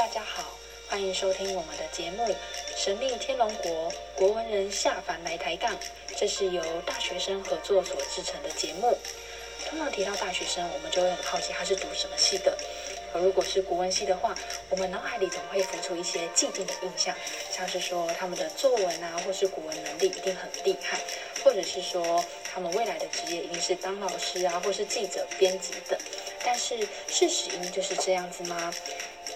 大家好，欢迎收听我们的节目《神秘天龙国国文人下凡来抬杠》，这是由大学生合作所制成的节目。通常提到大学生，我们就会很好奇他是读什么系的。而如果是国文系的话，我们脑海里总会浮出一些既定的印象，像是说他们的作文啊，或是国文能力一定很厉害，或者是说他们未来的职业一定是当老师啊，或是记者、编辑等。但是事实应就是这样子吗？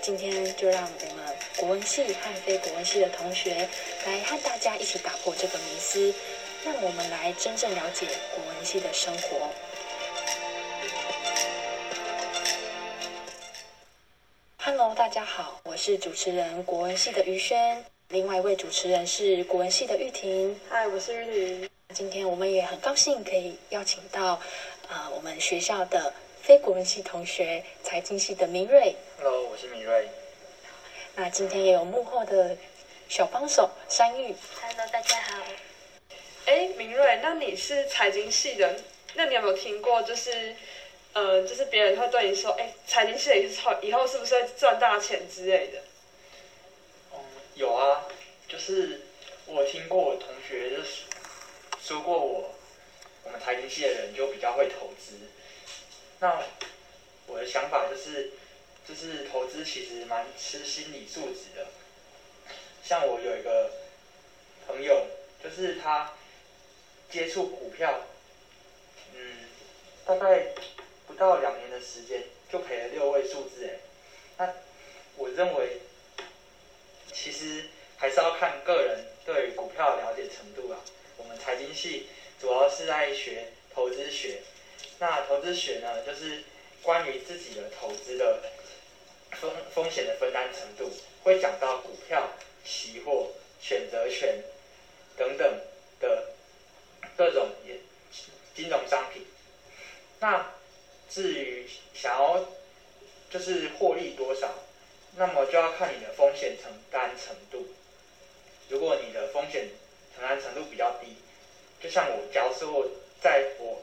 今天就让我们国文系和非国文系的同学来和大家一起打破这个迷思，让我们来真正了解国文系的生活。Hello，大家好，我是主持人国文系的于轩，另外一位主持人是国文系的玉婷。嗨，我是玉婷。今天我们也很高兴可以邀请到，呃，我们学校的非国文系同学，财经系的明瑞。Hello，我是明瑞。那今天也有幕后的小帮手山玉。Hello，大家好。哎，明瑞，那你是财经系的，那你有没有听过，就是，呃，就是别人会对你说，哎，财经系的以后以后是不是会赚大钱之类的？嗯，有啊，就是我听过我同学就是说过我，我们财经系的人就比较会投资。那我的想法就是，就是投资其实蛮吃心理素质的。像我有一个朋友，就是他接触股票，嗯，大概不到两年的时间就赔了六位数字，哎，那我认为其实还是要看个人对股票了解程度啊。我们财经系主要是在学投资学，那投资学呢，就是关于自己的投资的风风险的分担程度，会讲到股票、期货、选择权等等的各种也金融商品。那至于想要就是获利多少，那么就要看你的风险承担程度。如果你的风险承担程度比较低，就像我，假如说我在我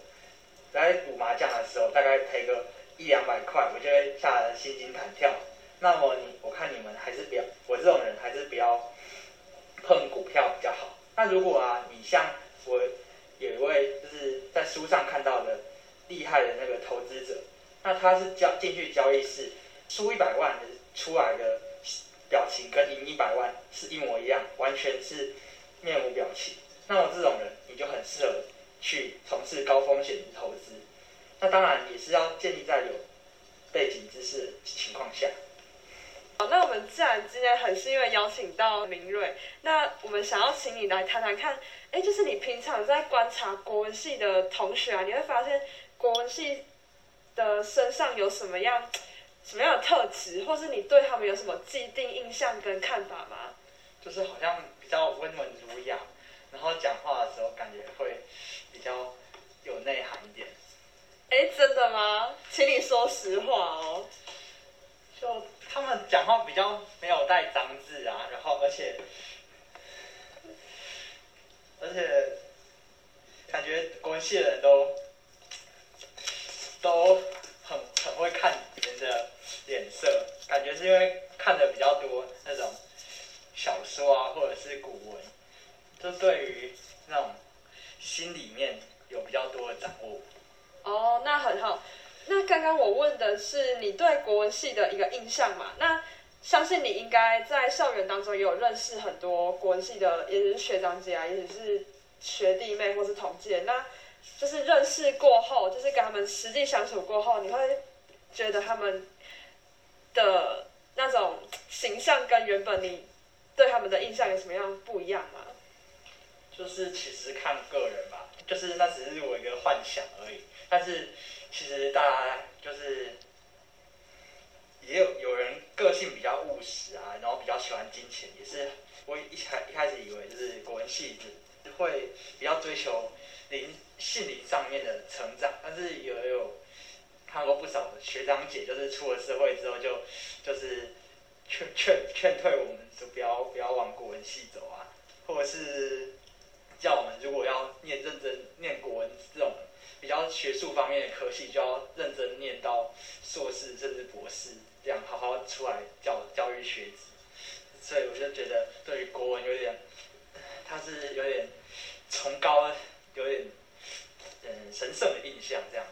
在赌麻将的时候，大概赔个一两百块，我就会吓得心惊胆跳。那么你，我看你们还是不要，我这种人还是不要碰股票比较好。那如果啊，你像我有一位就是在书上看到的厉害的那个投资者，那他是交进去交易室输一百万的出来的表情跟赢一百万是一模一样，完全是面无表情。那么这种人你就很适合去从事高风险的投资。那当然也是要建立在有背景知识的情况下。好，那我们自然今天很幸运邀请到明瑞，那我们想要请你来谈谈看，哎，就是你平常在观察国文系的同学啊，你会发现国文系的身上有什么样什么样的特质，或是你对他们有什么既定印象跟看法吗？就是好像比较温文儒雅，然后讲话的时候感觉会比较有内涵一点。哎，真的吗？请你说实话哦。就他们讲话比较没有带脏字啊，然后而且而且感觉国文系的人都都很很会看人的脸色，感觉是因为看的比较多那种小说啊，或者是古文，就对于那种心里面有比较多的掌握。哦，那很好。那刚刚我问的是你对国文系的一个印象嘛？那相信你应该在校园当中也有认识很多国文系的，也是学长姐啊，也是学弟妹或是同届。那就是认识过后，就是跟他们实际相处过后，你会觉得他们的那种形象跟原本你对他们的印象有什么样不一样吗？就是其实看个人吧，就是那只是我一个幻想而已。但是其实大家就是也有有人个性比较务实啊，然后比较喜欢金钱，也是我一开一开始以为就是国文系会比较追求灵心灵上面的成长，但是也有看过不少的学长姐，就是出了社会之后就就是劝劝劝退我们说不要不要往国文系走啊，或者是叫我们如果要念认真念国文这种比较学术方面的科系，就要认真念到硕士甚至博士，这样好好出来教教育学子，所以我就觉得对于国文有点，他是有点崇高，有点嗯神圣的印象这样。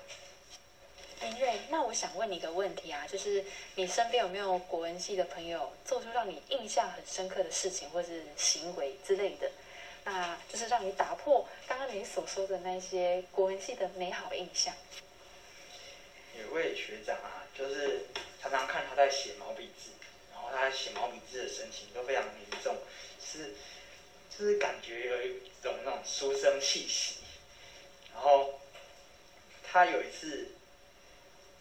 林瑞，那我想问你一个问题啊，就是你身边有没有国文系的朋友做出让你印象很深刻的事情或是行为之类的？那就是让你打破刚刚你所说的那些国文系的美好印象。有位学长啊，就是常常看他在写毛笔字，然后他写毛笔字的神情都非常凝重，是就是感觉有一种那种书生气息。然后他有一次。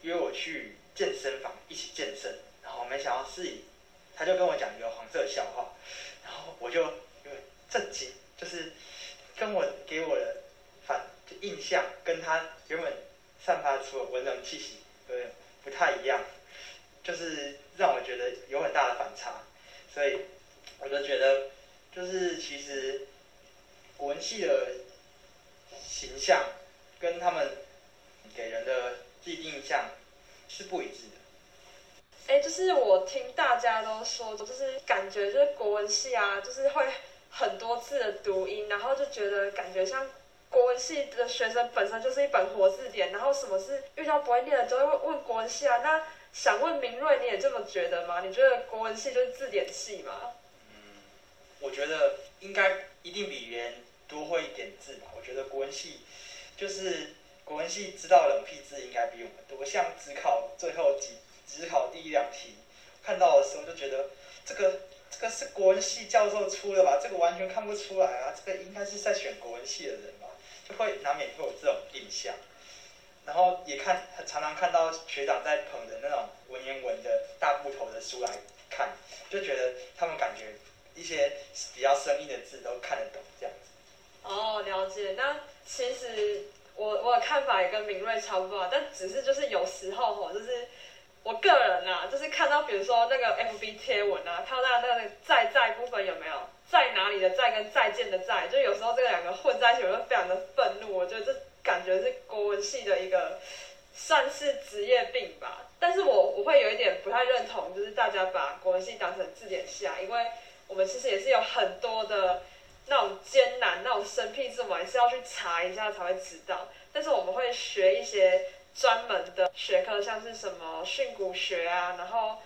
约我去健身房一起健身，然后没想到是以，他就跟我讲一个黄色笑话，然后我就因为震惊，就是跟我给我的反印象跟他原本散发出的文人气息有点不太一样，就是让我觉得有很大的反差，所以我就觉得就是其实国文系的形象跟他们给人的。既定印象是不一致的。哎，就是我听大家都说，就是感觉就是国文系啊，就是会很多字的读音，然后就觉得感觉像国文系的学生本身就是一本活字典，然后什么是遇到不会念的就会问国文系啊。那想问明瑞，你也这么觉得吗？你觉得国文系就是字典系吗？嗯，我觉得应该一定比别人多会一点字吧。我觉得国文系就是。国文系知道冷僻字应该比我们多，像只考最后几，只考第一两题，看到的时候就觉得这个这个是国文系教授出的吧？这个完全看不出来啊！这个应该是在选国文系的人吧？就会难免会有这种印象。然后也看常常看到学长在捧着那种文言文的大部头的书来看，就觉得他们感觉一些比较生硬的字都看得懂这样子。哦，了解。那其实。我我的看法也跟明锐差不多，但只是就是有时候吼，就是我个人呐，就是看到比如说那个 FB 贴文啊，看到那那个在在部分有没有在哪里的在跟再见的在，就有时候这两个混在一起，我就非常的愤怒。我觉得这感觉是国文系的一个算是职业病吧。但是我我会有一点不太认同，就是大家把国文系当成字典系啊，因为我们其实也是有很多的。那种艰难、那种生僻字，我们还是要去查一下才会知道。但是我们会学一些专门的学科，像是什么训诂学啊，然后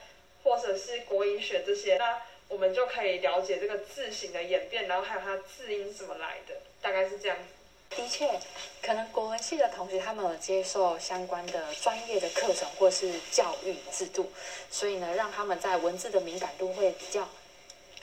或者是国音学这些，那我们就可以了解这个字形的演变，然后还有它字音怎么来的，大概是这样子。的确，可能国文系的同学他们有接受相关的专业的课程或是教育制度，所以呢，让他们在文字的敏感度会比较。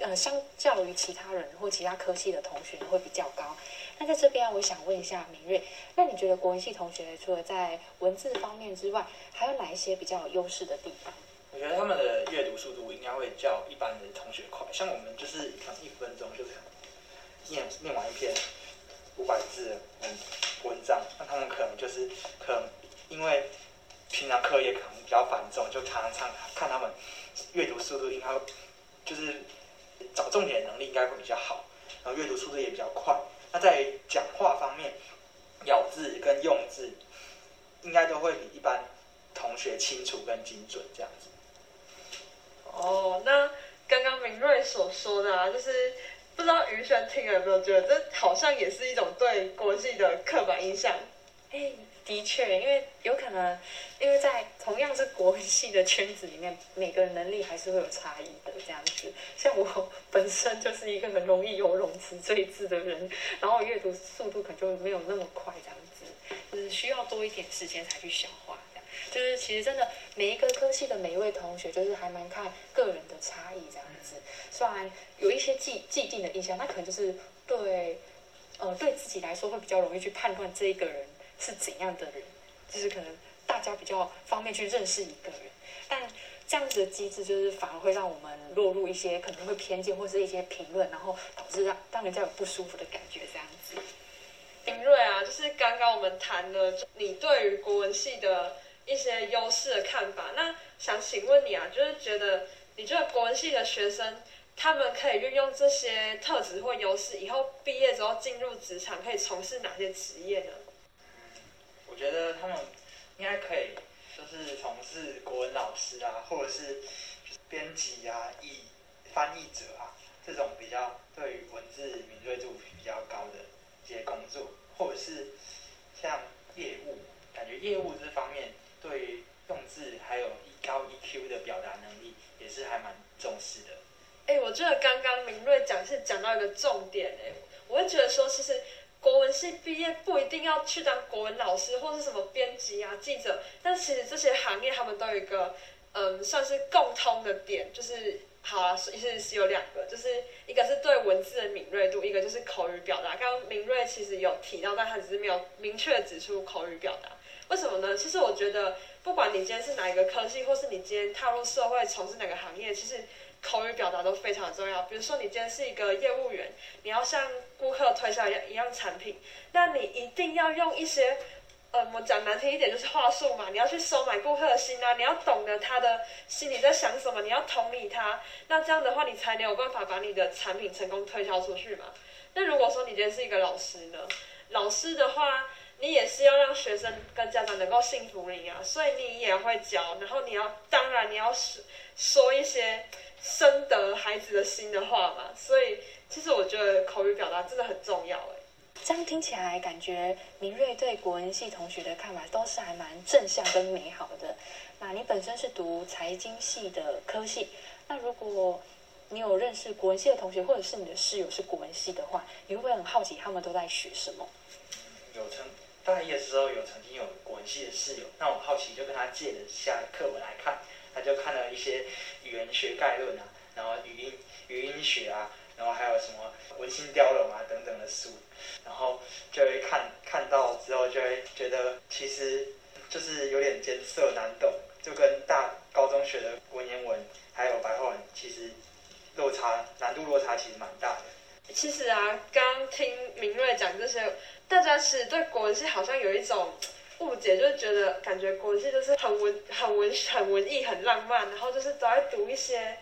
呃，相较于其他人或其他科系的同学会比较高。那在这边，我想问一下明瑞，那你觉得国文系同学除了在文字方面之外，还有哪一些比较有优势的地方？我觉得他们的阅读速度应该会较一般的同学快。像我们就是可能一分钟就能念念完一篇五百字的文章，那他们可能就是可能因为平常课业可能比较繁重，就常常看他们阅读速度应该就是。找重点能力应该会比较好，然后阅读速度也比较快。那在讲话方面，咬字跟用字应该都会比一般同学清楚跟精准这样子。哦，那刚刚明瑞所说的啊，就是不知道于轩听了有没有觉得这好像也是一种对国际的刻板印象？哎。的确，因为有可能，因为在同样是国文系的圈子里面，每个人能力还是会有差异的。这样子，像我本身就是一个很容易有冗词赘字的人，然后阅读速度可能就没有那么快，这样子，就是需要多一点时间才去消化。这样，就是其实真的每一个科系的每一位同学，就是还蛮看个人的差异这样子。虽然有一些既既定的印象，那可能就是对，呃，对自己来说会比较容易去判断这一个人。是怎样的人，就是可能大家比较方便去认识一个人，但这样子的机制就是反而会让我们落入一些可能会偏见或是一些评论，然后导致让让人家有不舒服的感觉这样子。林瑞啊，就是刚刚我们谈了你对于国文系的一些优势的看法，那想请问你啊，就是觉得你觉得国文系的学生他们可以运用这些特质或优势，以后毕业之后进入职场可以从事哪些职业呢？我觉得他们应该可以，就是从事国文老师啊，或者是编辑啊、译翻译者啊这种比较对于文字敏锐度比较高的一些工作，或者是像业务，感觉业务这方面对于用字还有高 EQ 的表达能力也是还蛮重视的。哎，我觉得刚刚明瑞讲是讲到一个重点哎，我会觉得说，其实国文系毕业不一定要去当国文老师或是什么编辑啊、记者，但其实这些行业他们都有一个嗯，算是共通的点，就是好啊，其实是有两个，就是一个是对文字的敏锐度，一个就是口语表达。刚刚明瑞其实有提到，但他只是没有明确指出口语表达。为什么呢？其实我觉得，不管你今天是哪一个科系，或是你今天踏入社会从事哪个行业，其实口语表达都非常重要。比如说，你今天是一个业务员，你要向顾客推销一样一样产品，那你一定要用一些，呃，我讲难听一点就是话术嘛，你要去收买顾客的心啊，你要懂得他的心里在想什么，你要同理他，那这样的话，你才能有办法把你的产品成功推销出去嘛。那如果说你今天是一个老师呢，老师的话。你也是要让学生跟家长能够信服你啊，所以你也会教，然后你要，当然你要说说一些深得孩子的心的话嘛。所以其实我觉得口语表达真的很重要哎。这样听起来感觉明瑞对国文系同学的看法都是还蛮正向跟美好的。那你本身是读财经系的科系，那如果你有认识国文系的同学，或者是你的室友是国文系的话，你会不会很好奇他们都在学什么？有成。大一的时候有曾经有国文系的室友，那我好奇就跟他借了下课文来看，他就看了一些语言学概论啊，然后语音语音学啊，然后还有什么文心雕龙啊等等的书，然后就会看看到之后就会觉得其实就是有点艰涩难懂，就跟大高中学的文言文还有白话文其实落差难度落差其实蛮大的。其实啊，刚听明瑞讲这些。大家其实对国文系好像有一种误解，就是觉得感觉国文系就是很文、很文、很文艺、很浪漫，然后就是都在读一些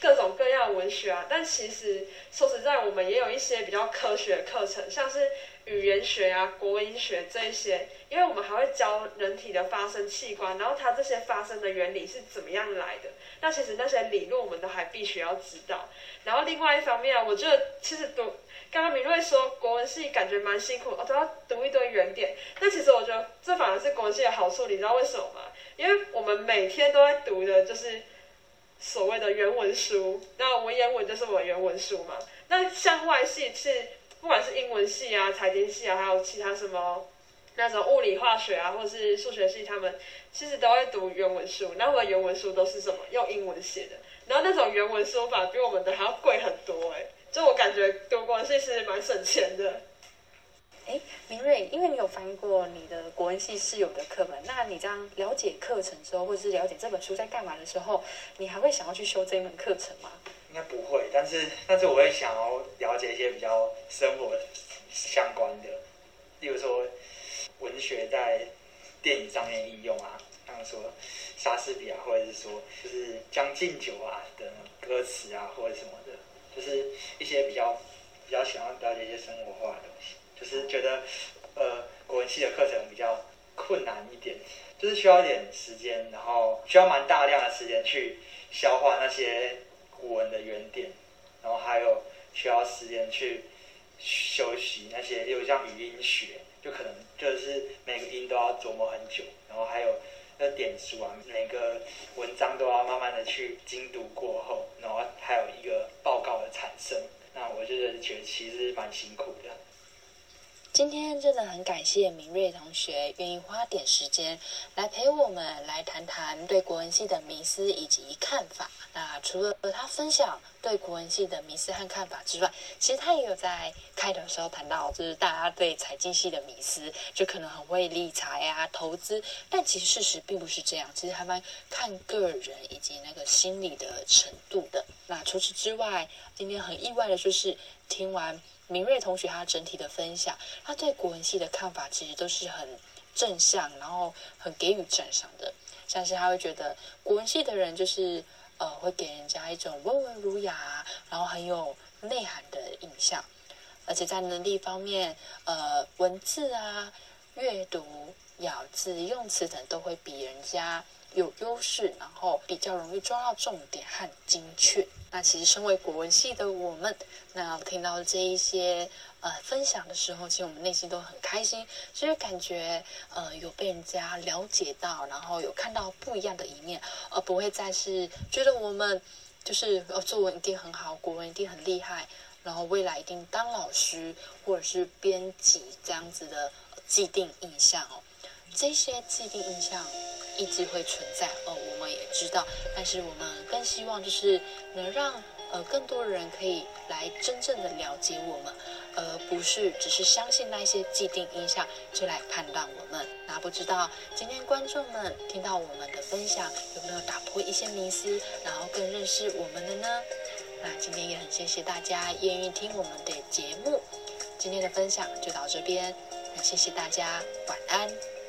各种各样的文学啊。但其实说实在，我们也有一些比较科学的课程，像是语言学啊、国文学这一些，因为我们还会教人体的发声器官，然后它这些发声的原理是怎么样来的。那其实那些理论我们都还必须要知道。然后另外一方面啊，我觉得其实读。刚刚明瑞说国文系感觉蛮辛苦，我都要读一堆原点。那其实我觉得这反而是国文系的好处，你知道为什么吗？因为我们每天都在读的就是所谓的原文书，那文言文就是文言文书嘛。那像外系是不管是英文系啊、财经系啊，还有其他什么那种物理化学啊，或者是数学系，他们其实都会读原文书。那我们原文书都是什么？用英文写的。然后那种原文书法比我们的还要贵很多哎。就我感觉读国文系是蛮省钱的。哎，明瑞，因为你有翻过你的国文系室友的课本，那你这样了解课程之后，或者是了解这本书在干嘛的时候，你还会想要去修这一门课程吗？应该不会，但是但是我会想要了解一些比较生活相关的，例如说文学在电影上面应用啊，像说莎士比亚，或者是说就是《将进酒》啊的歌词啊，或者什么的。就是一些比较比较喜欢了解一些生活化的东西，就是觉得呃国文系的课程比较困难一点，就是需要一点时间，然后需要蛮大量的时间去消化那些古文的原点，然后还有需要时间去休息那些，例如像语音学，就可能就是每个音都要琢磨很久，然后还有。那点书啊，每个文章都要慢慢的去精读过后，然后还有一个报告的产生，那我就是觉得其实蛮辛苦的。今天真的很感谢明瑞同学愿意花点时间来陪我们来谈谈对国文系的迷思以及看法。那除了他分享对国文系的迷思和看法之外，其实他也有在开头的时候谈到，就是大家对财经系的迷思，就可能很会理财啊、投资，但其实事实并不是这样，其实还蛮看个人以及那个心理的程度的。那除此之外，今天很意外的就是听完。明瑞同学他整体的分享，他对国文系的看法其实都是很正向，然后很给予赞赏的。像是他会觉得国文系的人就是呃会给人家一种温文儒雅，然后很有内涵的印象，而且在能力方面，呃文字啊、阅读、咬字、用词等都会比人家有优势，然后比较容易抓到重点和精确。那其实身为国文系的我们，那听到这一些呃分享的时候，其实我们内心都很开心，其实感觉呃有被人家了解到，然后有看到不一样的一面，而不会再是觉得我们就是呃作文一定很好，国文一定很厉害，然后未来一定当老师或者是编辑这样子的既定印象哦。这些既定印象一直会存在，哦，我们也知道，但是我们更希望就是能让呃更多人可以来真正的了解我们，而不是只是相信那些既定印象就来判断我们。那不知道今天观众们听到我们的分享，有没有打破一些迷思，然后更认识我们的呢？那今天也很谢谢大家愿意听我们的节目，今天的分享就到这边，那谢谢大家，晚安。